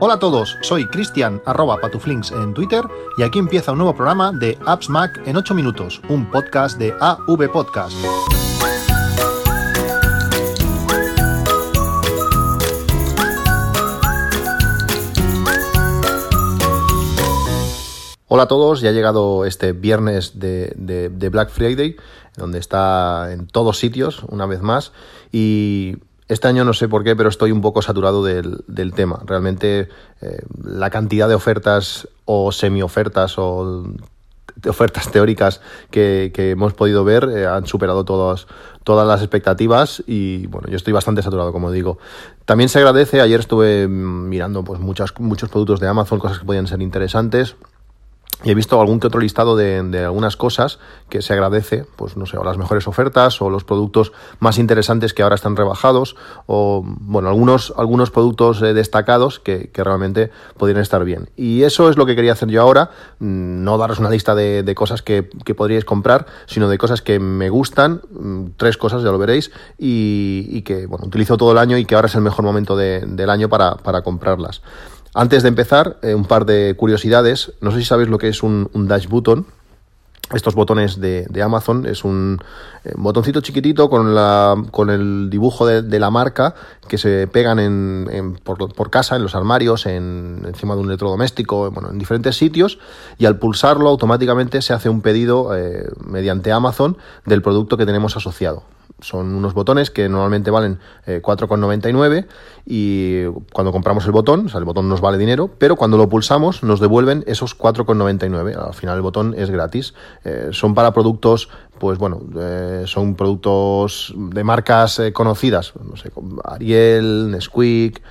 Hola a todos, soy Cristian arroba patuflinks en Twitter y aquí empieza un nuevo programa de Apps Mac en 8 minutos, un podcast de AV Podcast. Hola a todos, ya ha llegado este viernes de, de Black Friday, donde está en todos sitios, una vez más, y este año no sé por qué, pero estoy un poco saturado del, tema. Realmente eh, la cantidad de ofertas o semi-ofertas o ofertas teóricas que, hemos podido ver eh, han superado todas, todas las expectativas y bueno, yo estoy bastante saturado, como digo. También se agradece, ayer estuve mirando pues muchas, muchos productos de Amazon, cosas que podían ser interesantes. Y he visto algún que otro listado de, algunas cosas que se agradece, pues no sé, o las mejores ofertas o los productos más interesantes que ahora están rebajados o, bueno, algunos, algunos productos eh, destacados que, realmente podrían estar bien. Y eso es lo que quería hacer yo ahora, mm, no daros una lista de, cosas que, que, podríais comprar, sino de cosas que me gustan, mm, tres cosas, ya lo veréis, y, que, bueno, utilizo todo el año y que ahora es el mejor momento del año para, para comprarlas. Antes de empezar, eh, un par de curiosidades. No sé si sabéis lo que es un, dash button. Estos botones de, Amazon es un eh, botoncito chiquitito con, la, con el dibujo de, la marca que se pegan en, por, casa, en los armarios, en, encima de un electrodoméstico, bueno, en diferentes sitios. Y al pulsarlo, automáticamente se hace un pedido eh, mediante Amazon del producto que tenemos asociado son unos botones que normalmente valen 4,99 eh, y cuando compramos el botón, o sea, el botón nos vale dinero, pero cuando lo pulsamos nos devuelven esos 4,99. Al final el botón es gratis. Eh, son para productos, pues bueno, eh, son productos de marcas conocidas, no sé, Ariel, Nesquik,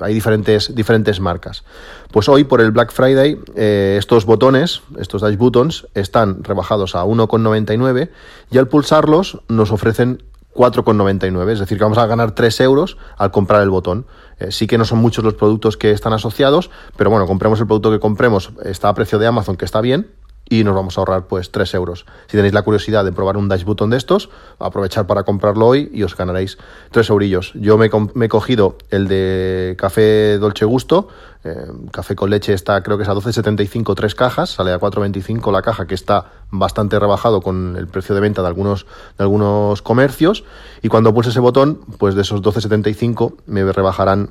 hay diferentes, diferentes marcas. Pues hoy por el Black Friday estos botones, estos dash buttons, están rebajados a 1,99 y al pulsarlos nos ofrecen 4,99, es decir, que vamos a ganar 3 euros al comprar el botón. Eh, sí que no son muchos los productos que están asociados, pero bueno, compremos el producto que compremos, está a precio de Amazon, que está bien, y nos vamos a ahorrar pues 3 euros. Si tenéis la curiosidad de probar un Dash Button de estos, aprovechar para comprarlo hoy y os ganaréis 3 eurillos. Yo me, he cogido el de café Dolce Gusto, eh, café con leche está creo que es a 12,75 tres cajas, sale a 4,25 la caja que está bastante rebajado con el precio de venta de algunos, de algunos comercios y cuando pulse ese botón pues de esos 12,75 me rebajarán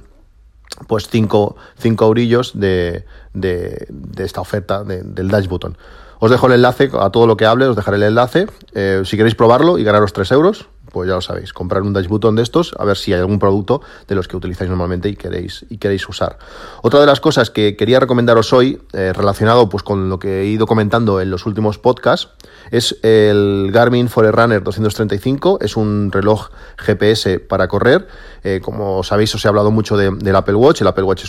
pues 5 eurillos de, de, esta oferta del Dash Button. Os dejo el enlace a todo lo que hable, os dejaré el enlace. Eh, si queréis probarlo y ganaros 3 euros, pues ya lo sabéis, comprar un Dash Button de estos, a ver si hay algún producto de los que utilizáis normalmente y queréis, y queréis usar. Otra de las cosas que quería recomendaros hoy, eh, relacionado pues con lo que he ido comentando en los últimos podcasts, es el Garmin Forerunner 235, es un reloj GPS para correr. Eh, como sabéis, os he hablado mucho del Apple Watch, el Apple Watch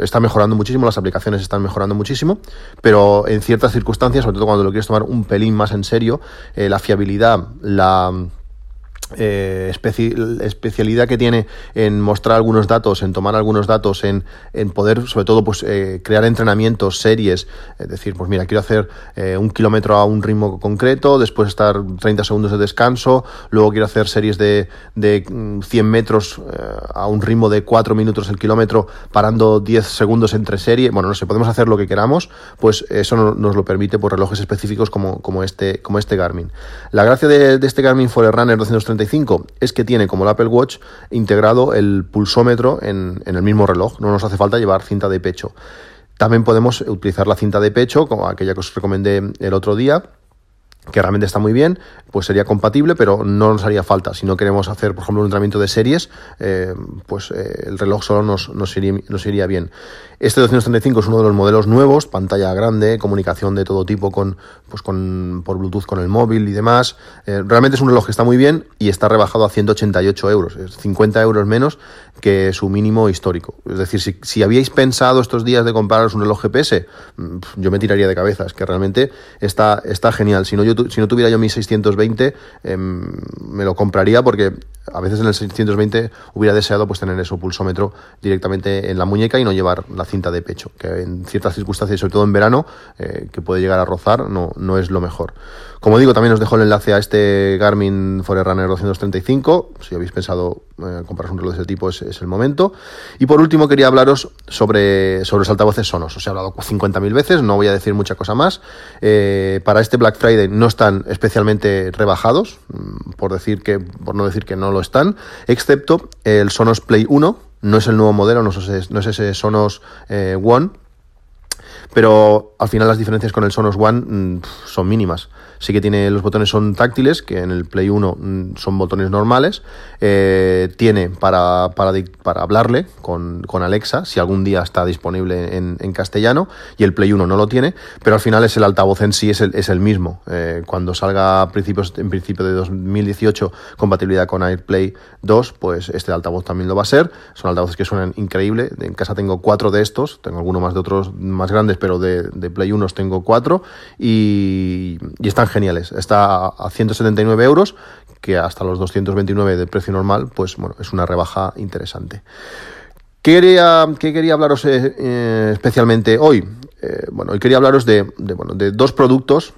está mejorando muchísimo, las aplicaciones están mejorando muchísimo, pero en ciertas circunstancias, sobre todo cuando lo quieres tomar un pelín más en serio, eh, la fiabilidad, la eh, especialidad que tiene en mostrar algunos datos, en tomar algunos datos, en, en poder, sobre todo, pues eh, crear entrenamientos, series, es decir, pues mira, quiero hacer eh, un kilómetro a un ritmo concreto, después estar 30 segundos de descanso, luego quiero hacer series de, de 100 mm, metros a un ritmo de 4 minutos el kilómetro, parando 10 segundos entre serie, bueno, no sé, podemos hacer lo que queramos, pues eso nos lo permite por relojes específicos como, como, este, como este Garmin. La gracia de, de este Garmin Forerunner 230 es que tiene como el Apple Watch integrado el pulsómetro en, el mismo reloj, no nos hace falta llevar cinta de pecho. También podemos utilizar la cinta de pecho, como aquella que os recomendé el otro día, que realmente está muy bien, pues sería compatible, pero no nos haría falta. Si no queremos hacer, por ejemplo, un entrenamiento de series, eh, pues eh, el reloj solo nos, nos, iría, bien. Este 235 es uno de los modelos nuevos, pantalla grande, comunicación de todo tipo con, pues con, por Bluetooth con el móvil y demás. Eh, realmente es un reloj que está muy bien y está rebajado a 188 euros, es 50 euros menos que su mínimo histórico. Es decir, si, si habíais pensado estos días de compraros un reloj GPS, mm, yo me tiraría de cabeza, es que realmente está, está genial. Si no, yo, si no tuviera yo mi 620, Em, me lo compraría porque a veces en el 620 hubiera deseado pues tener eso pulsómetro directamente en la muñeca y no llevar la cinta de pecho, que en ciertas circunstancias, sobre todo en verano, eh, que puede llegar a rozar, no, no es lo mejor. Como digo, también os dejo el enlace a este Garmin Forerunner 235. Si habéis pensado eh, comprar un reloj de ese tipo, es, el momento. Y por último, quería hablaros sobre, sobre los altavoces Sonos. Os he hablado 50.000 veces, no voy a decir mucha cosa más. Eh, para este Black Friday no están especialmente rebajados, mm, por, decir que, por no decir que no lo están, excepto el Sonos Play 1. No es el nuevo modelo, no es, no es ese Sonos eh, One, pero al final las diferencias con el Sonos One mm, son mínimas. Sí que tiene, los botones son táctiles, que en el Play 1 mm, son botones normales. Eh, tiene para, para, para hablarle con, Alexa, si algún día está disponible en, castellano, y el Play 1 no lo tiene, pero al final es el altavoz en sí, es el, es el mismo. Eh, cuando salga a principios, en principio de 2018 compatibilidad con AirPlay 2, pues este altavoz también lo va a ser. Son altavoces que suenan increíble. En casa tengo cuatro de estos, tengo alguno más de otros más grandes, pero de, de Play 1 tengo cuatro, y, y están geniales. Está a 179 euros, que hasta los 229 de precio normal, pues bueno, es una rebaja interesante. ¿Qué quería, qué quería hablaros eh, eh, especialmente hoy? Eh, bueno, hoy quería hablaros de, bueno, de dos productos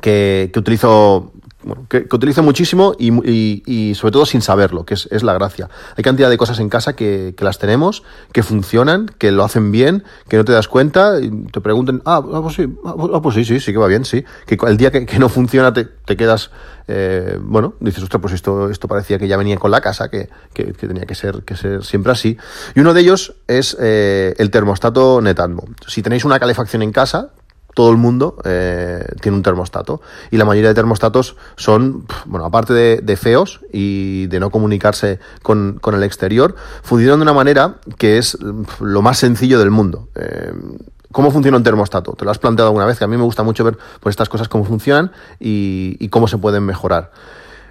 que, que utilizo bueno, que, utilizo muchísimo y, sobre todo sin saberlo, que es, la gracia. Hay cantidad de cosas en casa que, las tenemos, que funcionan, que lo hacen bien, que no te das cuenta, y te preguntan, ah, ah pues sí, ah, pues, ah, pues sí, sí, sí que va bien, sí. Que el día que, no funciona te, quedas, eh, bueno, dices, ostras, pues esto, esto parecía que ya venía con la casa, que, tenía que ser, que ser siempre así. Y uno de ellos es eh, el termostato Netatmo. Si tenéis una calefacción en casa, todo el mundo eh, tiene un termostato. Y la mayoría de termostatos son, bueno, aparte de, feos y de no comunicarse con, el exterior, funcionan de una manera que es lo más sencillo del mundo. Eh, ¿Cómo funciona un termostato? ¿Te lo has planteado alguna vez? Que a mí me gusta mucho ver por estas cosas cómo funcionan y cómo se pueden mejorar.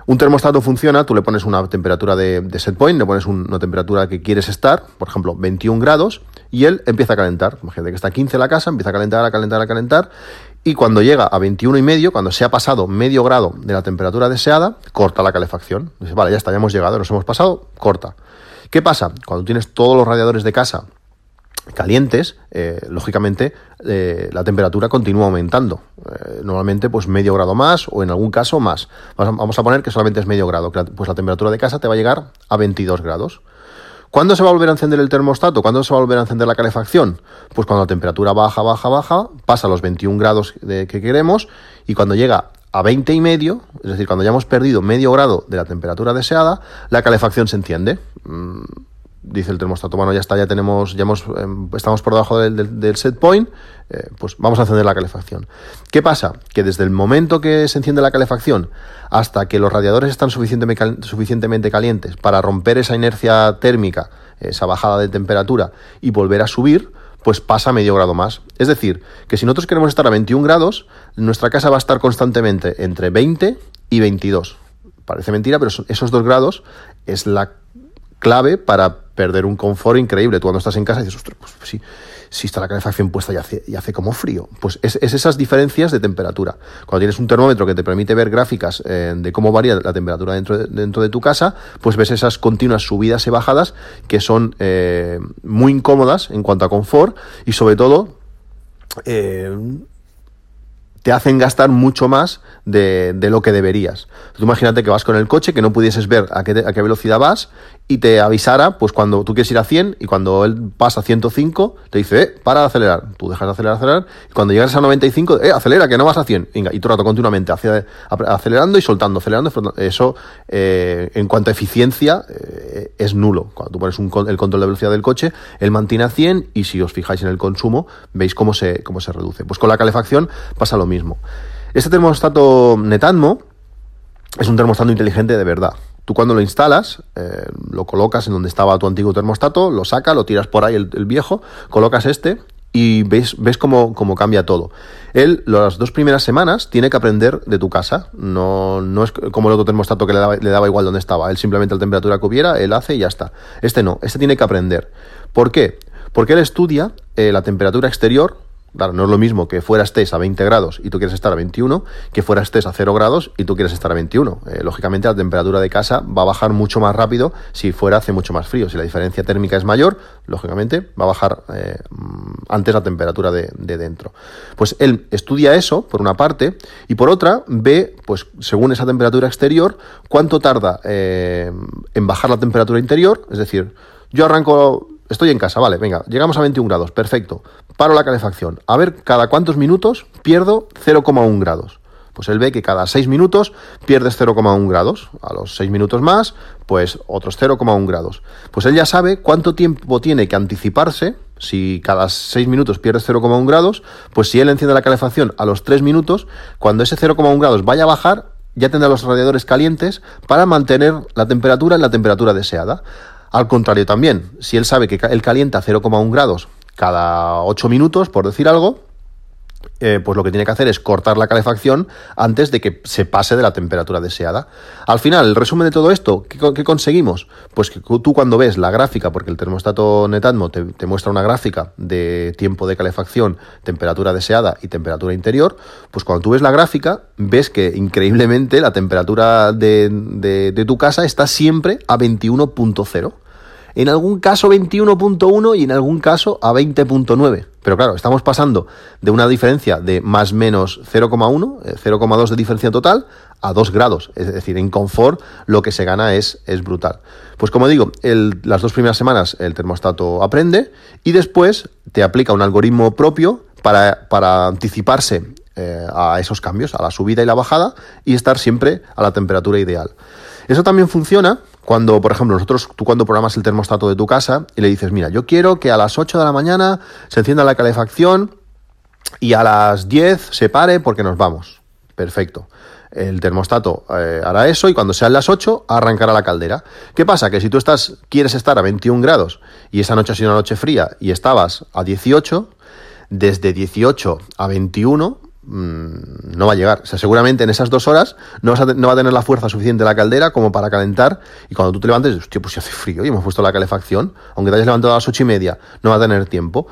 Un termostato funciona, tú le pones una temperatura de, set point, le pones una temperatura que quieres estar, por ejemplo, 21 grados, y él empieza a calentar. Imagínate que está a 15 la casa, empieza a calentar, a calentar, a calentar, y cuando llega a 21 y medio, cuando se ha pasado medio grado de la temperatura deseada, corta la calefacción. Dice, vale, ya está, ya hemos llegado, nos hemos pasado, corta. ¿Qué pasa? Cuando tienes todos los radiadores de casa calientes, eh, lógicamente eh, la temperatura continúa aumentando. Eh, normalmente, pues medio grado más o en algún caso más. Vamos a poner que solamente es medio grado, pues la temperatura de casa te va a llegar a 22 grados. ¿Cuándo se va a volver a encender el termostato? ¿Cuándo se va a volver a encender la calefacción? Pues cuando la temperatura baja, baja, baja, pasa a los 21 grados que queremos y cuando llega a 20 y medio, es decir, cuando ya hemos perdido medio grado de la temperatura deseada, la calefacción se enciende. Mm, dice el termostato, bueno, ya está, ya tenemos, ya hemos, em, estamos por debajo del, set point, eh, pues vamos a encender la calefacción. ¿Qué pasa? Que desde el momento que se enciende la calefacción hasta que los radiadores están suficientemente calientes para romper esa inercia térmica, esa bajada de temperatura y volver a subir, pues pasa medio grado más. Es decir, que si nosotros queremos estar a 21 grados, nuestra casa va a estar constantemente entre 20 y 22. Parece mentira, pero esos dos grados es la clave para perder un confort increíble. Tú cuando estás en casa dices, ostras, pues sí, si está la calefacción puesta y hace, y hace como frío. Pues es, esas diferencias de temperatura. Cuando tienes un termómetro que te permite ver gráficas eh, de cómo varía la temperatura dentro de, dentro de tu casa, pues ves esas continuas subidas y bajadas que son eh, muy incómodas en cuanto a confort y sobre todo eh, te hacen gastar mucho más de, lo que deberías. Tú imagínate que vas con el coche, que no pudieses ver a qué, a qué velocidad vas y te avisara, pues cuando tú quieres ir a 100 y cuando él pasa a 105, te dice, eh, para de acelerar. Tú dejas de acelerar, acelerar, y cuando llegas a 95, eh, acelera, que no vas a 100. Venga, y tú rato continuamente hacia, acelerando y soltando, acelerando. Eso, eh, en cuanto a eficiencia, eh, es nulo. Cuando tú pones un, el control de velocidad del coche, él mantiene a 100 y si os fijáis en el consumo, veis cómo se, cómo se reduce. Pues con la calefacción pasa lo mismo. Este termostato Netatmo es un termostato inteligente de verdad. Tú cuando lo instalas, eh, lo colocas en donde estaba tu antiguo termostato, lo sacas, lo tiras por ahí el, viejo, colocas este y ves, ves cómo, cómo, cambia todo. Él, las dos primeras semanas, tiene que aprender de tu casa. No, no es como el otro termostato que le daba, le daba igual donde estaba. Él simplemente la temperatura que hubiera, él hace y ya está. Este no, este tiene que aprender. ¿Por qué? Porque él estudia eh, la temperatura exterior Claro, no es lo mismo que fuera estés a 20 grados y tú quieres estar a 21, que fuera estés a 0 grados y tú quieres estar a 21. Eh, lógicamente la temperatura de casa va a bajar mucho más rápido si fuera hace mucho más frío. Si la diferencia térmica es mayor, lógicamente va a bajar eh, antes la temperatura de, dentro. Pues él estudia eso, por una parte, y por otra ve, pues según esa temperatura exterior, cuánto tarda eh, en bajar la temperatura interior, es decir, yo arranco Estoy en casa, vale, venga, llegamos a 21 grados, perfecto. Paro la calefacción. A ver, cada cuántos minutos pierdo 0,1 grados. Pues él ve que cada 6 minutos pierdes 0,1 grados. A los 6 minutos más, pues otros 0,1 grados. Pues él ya sabe cuánto tiempo tiene que anticiparse. Si cada 6 minutos pierdes 0,1 grados, pues si él enciende la calefacción a los 3 minutos, cuando ese 0,1 grados vaya a bajar, ya tendrá los radiadores calientes para mantener la temperatura en la temperatura deseada. Al contrario también, si él sabe que él calienta 0,1 grados cada 8 minutos, por decir algo, eh, pues lo que tiene que hacer es cortar la calefacción antes de que se pase de la temperatura deseada. Al final, el resumen de todo esto, ¿qué, conseguimos? Pues que tú cuando ves la gráfica, porque el termostato Netatmo te, muestra una gráfica de tiempo de calefacción, temperatura deseada y temperatura interior, pues cuando tú ves la gráfica, ves que increíblemente la temperatura de tu casa está siempre a 21.0 en algún caso 21.1 y en algún caso a 20.9. Pero claro, estamos pasando de una diferencia de más menos 0,1, 0,2 eh, de diferencia total, a 2 grados. Es decir, en confort lo que se gana es, es brutal. Pues como digo, las dos primeras semanas el termostato aprende y después te aplica un algoritmo propio para, para anticiparse eh, a esos cambios, a la subida y la bajada, y estar siempre a la temperatura ideal. Eso también funciona cuando, por ejemplo, nosotros, tú cuando programas el termostato de tu casa y le dices, mira, yo quiero que a las 8 de la mañana se encienda la calefacción y a las 10 se pare porque nos vamos. Perfecto. El termostato eh, hará eso y cuando sean las 8 arrancará la caldera. ¿Qué pasa? Que si tú estás, quieres estar a 21 grados y esa noche ha sido una noche fría y estabas a 18, desde 18 a 21 Mm, no va a llegar. O sea, seguramente en esas dos horas no, no, va a tener la fuerza suficiente la caldera como para calentar. Y cuando tú te levantes, hostia, pues si hace frío y hemos puesto la calefacción, aunque te hayas levantado a las ocho y media, no va a tener tiempo.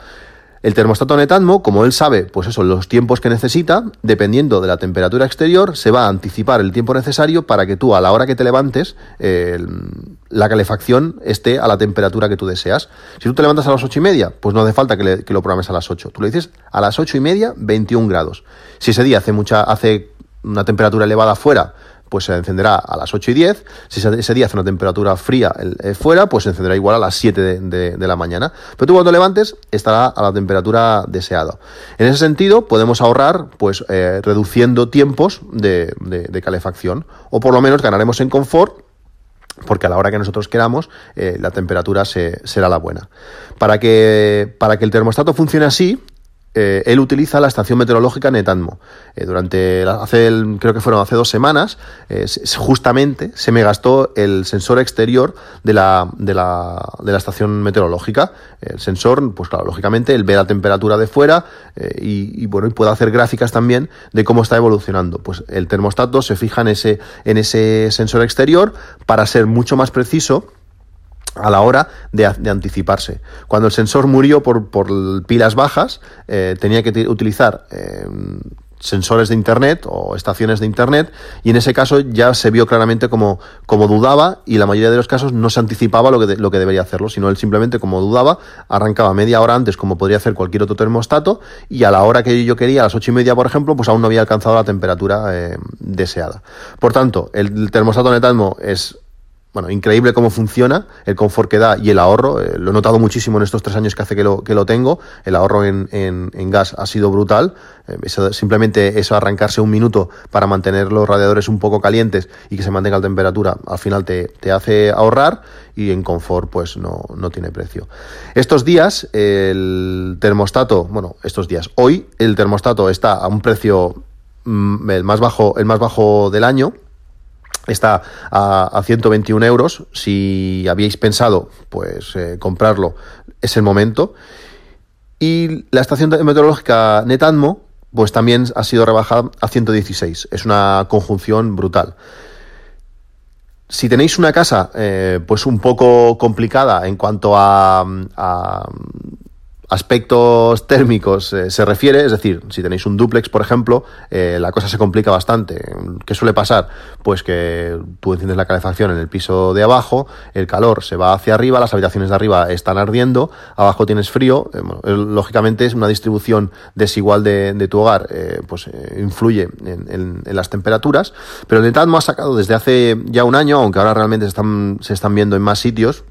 El termostato Netatmo, como él sabe, pues eso, los tiempos que necesita, dependiendo de la temperatura exterior, se va a anticipar el tiempo necesario para que tú, a la hora que te levantes, la calefacción esté a la temperatura que tú deseas. Si tú te levantas a las ocho y media, pues no hace falta que, lo programes a las 8. Tú le dices a las ocho y media, 21 grados. Si ese día hace mucha, hace una temperatura elevada afuera, pues se encenderá a las 8 y 10. Si ese día hace una temperatura fría eh, fuera, pues se encenderá igual a las 7 de, la mañana. Pero tú cuando levantes estará a la temperatura deseada. En ese sentido, podemos ahorrar, pues eh, reduciendo tiempos de, calefacción. O por lo menos ganaremos en confort porque a la hora que nosotros queramos eh, la temperatura será la buena. Para que, para que el termostato funcione así, eh, él utiliza la estación meteorológica Netatmo. Eh, durante, hace creo que fueron hace dos semanas, eh, justamente se me gastó el sensor exterior de la, de la, de la estación meteorológica. El sensor, pues claro, lógicamente, él ve la temperatura de fuera y, bueno, y puede hacer gráficas también de cómo está evolucionando. Pues el termostato se fija en ese, en ese sensor exterior para ser mucho más preciso a la hora de, anticiparse. Cuando el sensor murió por, pilas bajas, eh, tenía que utilizar eh, sensores de Internet o estaciones de Internet y en ese caso ya se vio claramente como, como dudaba y la mayoría de los casos no se anticipaba lo que, lo que debería hacerlo, sino él simplemente como dudaba arrancaba media hora antes como podría hacer cualquier otro termostato y a la hora que yo quería, a las ocho y media por ejemplo, pues aún no había alcanzado la temperatura eh, deseada. Por tanto, el termostato Netatmo es bueno, increíble cómo funciona, el confort que da y el ahorro. Eh, lo he notado muchísimo en estos tres años que hace que lo, que lo tengo. El ahorro en, en, gas ha sido brutal. Eh, simplemente eso, arrancarse un minuto para mantener los radiadores un poco calientes y que se mantenga la temperatura, al final te, te hace ahorrar y en confort pues no, no tiene precio. Estos días el termostato, bueno, estos días, hoy el termostato está a un precio mm, el más bajo, el más bajo del año está a, 121 euros. Si habíais pensado, pues eh, comprarlo, es el momento. Y la estación meteorológica Netatmo, pues también ha sido rebajada a 116. Es una conjunción brutal. Si tenéis una casa, eh, pues un poco complicada en cuanto a, a aspectos térmicos eh, se refiere, es decir, si tenéis un duplex, por ejemplo, eh, la cosa se complica bastante. ¿Qué suele pasar? Pues que tú enciendes la calefacción en el piso de abajo, el calor se va hacia arriba, las habitaciones de arriba están ardiendo, abajo tienes frío, lógicamente es una distribución desigual de, tu hogar, pues influye en, las temperaturas, pero el Netatmo ha sacado desde hace ya un año, aunque ahora realmente se están, se están viendo en más sitios,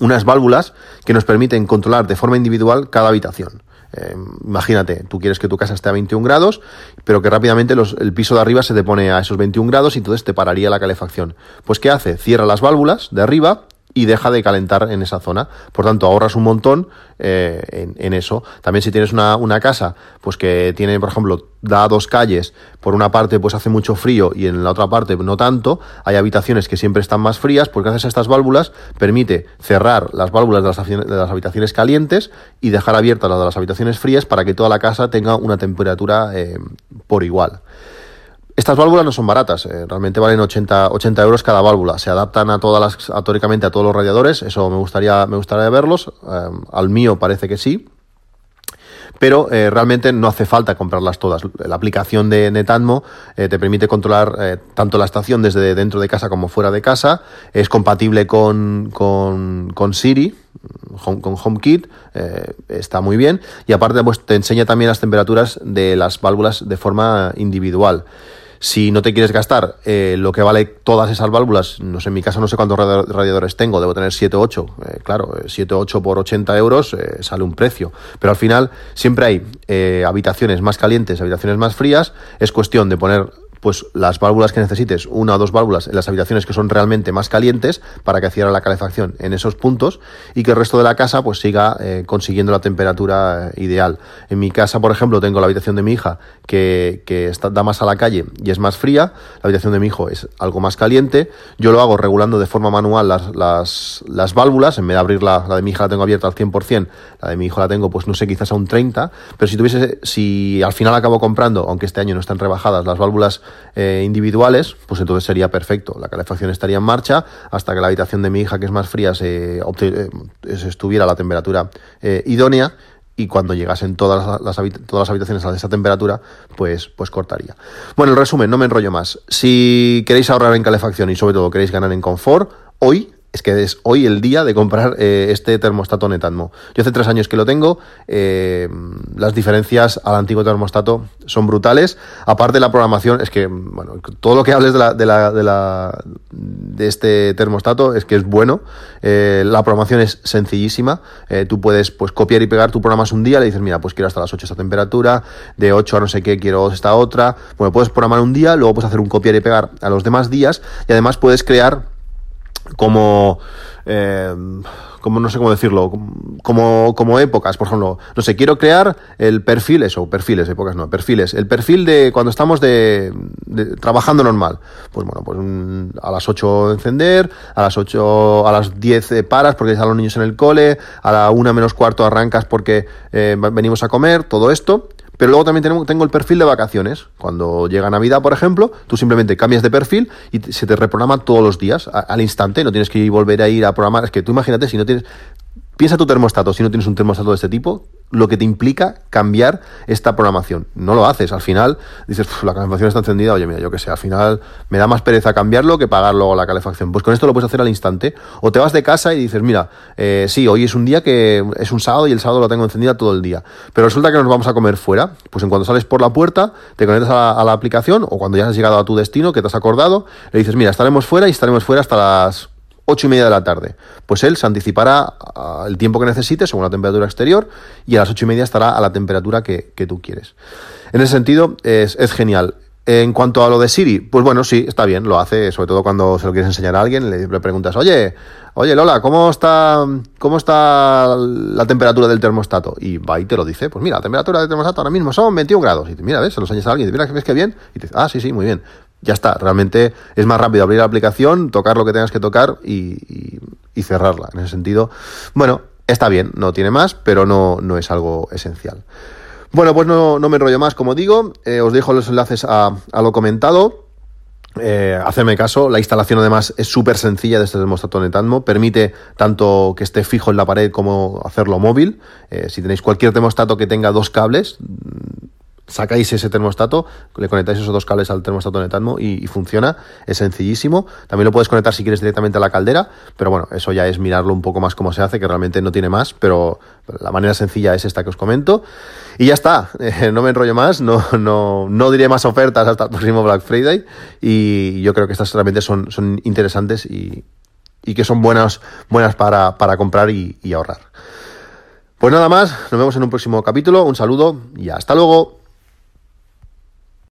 unas válvulas que nos permiten controlar de forma individual cada habitación. Eh, imagínate, tú quieres que tu casa esté a 21 grados, pero que rápidamente el piso de arriba se te pone a esos 21 grados y entonces te pararía la calefacción. Pues ¿qué hace? Cierra las válvulas de arriba y deja de calentar en esa zona. Por tanto, ahorras un montón eh, en, eso. También si tienes una, una, casa, pues que tiene, por ejemplo, da dos calles, por una parte pues hace mucho frío y en la otra parte no tanto, hay habitaciones que siempre están más frías, porque gracias a estas válvulas permite cerrar las válvulas de las, habitaciones calientes y dejar abiertas las de las habitaciones frías para que toda la casa tenga una temperatura eh, por igual. Estas válvulas no son baratas, eh, realmente valen 80, 80 euros cada válvula. Se adaptan a todas las, a, a todos los radiadores, eso me gustaría, me gustaría verlos. Eh, al mío parece que sí, pero eh, realmente no hace falta comprarlas todas. La aplicación de Netatmo te permite controlar tanto la estación desde dentro de casa como fuera de casa, es compatible con, con, con Siri, con HomeKit, está muy bien, y aparte pues, te enseña también las temperaturas de las válvulas de forma individual. Si no te quieres gastar eh, lo que vale todas esas válvulas, no sé, en mi casa no sé cuántos radiadores tengo, debo tener 7 o 8. Eh, claro, 7 o 8 por 80 euros eh, sale un precio. Pero al final siempre hay habitaciones más calientes, habitaciones más frías. Es cuestión de poner pues las válvulas que necesites, una o dos válvulas en las habitaciones que son realmente más calientes para que cierre la calefacción en esos puntos y que el resto de la casa pues siga eh, consiguiendo la temperatura eh, ideal. En mi casa, por ejemplo, tengo la habitación de mi hija que, que está, da más a la calle y es más fría, la habitación de mi hijo es algo más caliente, yo lo hago regulando de forma manual las, las, las válvulas, en vez de abrir la, la de mi hija la tengo abierta al 100%, la de mi hijo la tengo pues no sé, quizás a un 30, pero si tuviese, si al final acabo comprando, aunque este año no están rebajadas, las válvulas eh, individuales, pues entonces sería perfecto. La calefacción estaría en marcha hasta que la habitación de mi hija, que es más fría, se, eh, estuviera a la temperatura eh, idónea y cuando llegasen todas las, todas las habitaciones a esa temperatura, pues, pues cortaría. Bueno, el resumen, no me enrollo más. Si queréis ahorrar en calefacción y sobre todo queréis ganar en confort, hoy es que es hoy el día de comprar eh, este termostato Netatmo. Yo hace tres años que lo tengo, eh, las diferencias al antiguo termostato son brutales. Aparte la programación, es que, bueno, todo lo que hables de, la, de, la, de este termostato es que es bueno. Eh, la programación es sencillísima. tú puedes pues, copiar y pegar, tú programas un día, le dices, mira, pues quiero hasta las 8 esta temperatura, de 8 a no sé qué quiero esta otra. Bueno, puedes programar un día, luego puedes hacer un copiar y pegar a los demás días y además puedes crear como eh, como no sé cómo decirlo, como, como épocas, por ejemplo, no sé, quiero crear el perfil, eso, perfiles, épocas no, perfiles, el perfil de cuando estamos de, trabajando normal. Pues bueno, pues a las 8 encender, a las 8, a las 10 eh, paras porque están los niños en el cole, a la 1 menos cuarto arrancas porque eh, venimos a comer, todo esto. Pero luego también tengo, el perfil de vacaciones. Cuando llega Navidad, por ejemplo, tú simplemente cambias de perfil y se te reprograma todos los días, al instante. No tienes que volver a ir a programar. Es que tú imagínate, si no tienes. Piensa tu termostato, si no tienes un termostato de este tipo, lo que te implica cambiar esta programación. No lo haces. Al final dices, la calefacción está encendida, oye, mira, yo qué sé, al final me da más pereza cambiarlo que pagar luego la calefacción. Pues con esto lo puedes hacer al instante. O te vas de casa y dices, mira, eh, sí, hoy es un día que es un sábado y el sábado lo tengo encendida todo el día. Pero resulta que nos vamos a comer fuera. Pues en cuanto sales por la puerta, te conectas a la aplicación o cuando ya has llegado a tu destino, que te has acordado, le dices, mira, estaremos fuera y estaremos fuera hasta las 8 y media de la tarde. Pues él se anticipará el tiempo que necesite según la temperatura exterior y a las 8 y media estará a la temperatura que, tú quieres. En ese sentido, es, genial. En cuanto a lo de Siri, pues bueno, sí, está bien, lo hace, sobre todo cuando se lo quieres enseñar a alguien, le, preguntas, oye, oye Lola, ¿cómo está, ¿cómo está la temperatura del termostato? Y va y te lo dice, pues mira, la temperatura del termostato ahora mismo son 21 grados. Y te, mira, ves, se lo enseñas a alguien, y te, mira, ¿ves que bien? Y te dice, ah, sí, sí, muy bien ya está. Realmente es más rápido abrir la aplicación, tocar lo que tengas que tocar y, cerrarla. En ese sentido, bueno, está bien, no tiene más, pero no, no es algo esencial. Bueno, pues no, me enrollo más, como digo, eh, os dejo los enlaces a, a lo comentado. eh, hacerme caso, la instalación además es súper sencilla de este termostato Netatmo, permite tanto que esté fijo en la pared como hacerlo móvil. Eh, si tenéis cualquier termostato que tenga dos cables, sacáis ese termostato, le conectáis esos dos cables al termostato Netatmo y, y, funciona, es sencillísimo. También lo puedes conectar si quieres directamente a la caldera, pero bueno, eso ya es mirarlo un poco más cómo se hace, que realmente no tiene más, pero la manera sencilla es esta que os comento. Y ya está, eh, no me enrollo más, no, no, no diré más ofertas hasta el próximo Black Friday y yo creo que estas realmente son, son interesantes y, y que son buenas, buenas para, para comprar y, y ahorrar. Pues nada más, nos vemos en un próximo capítulo, un saludo y hasta luego.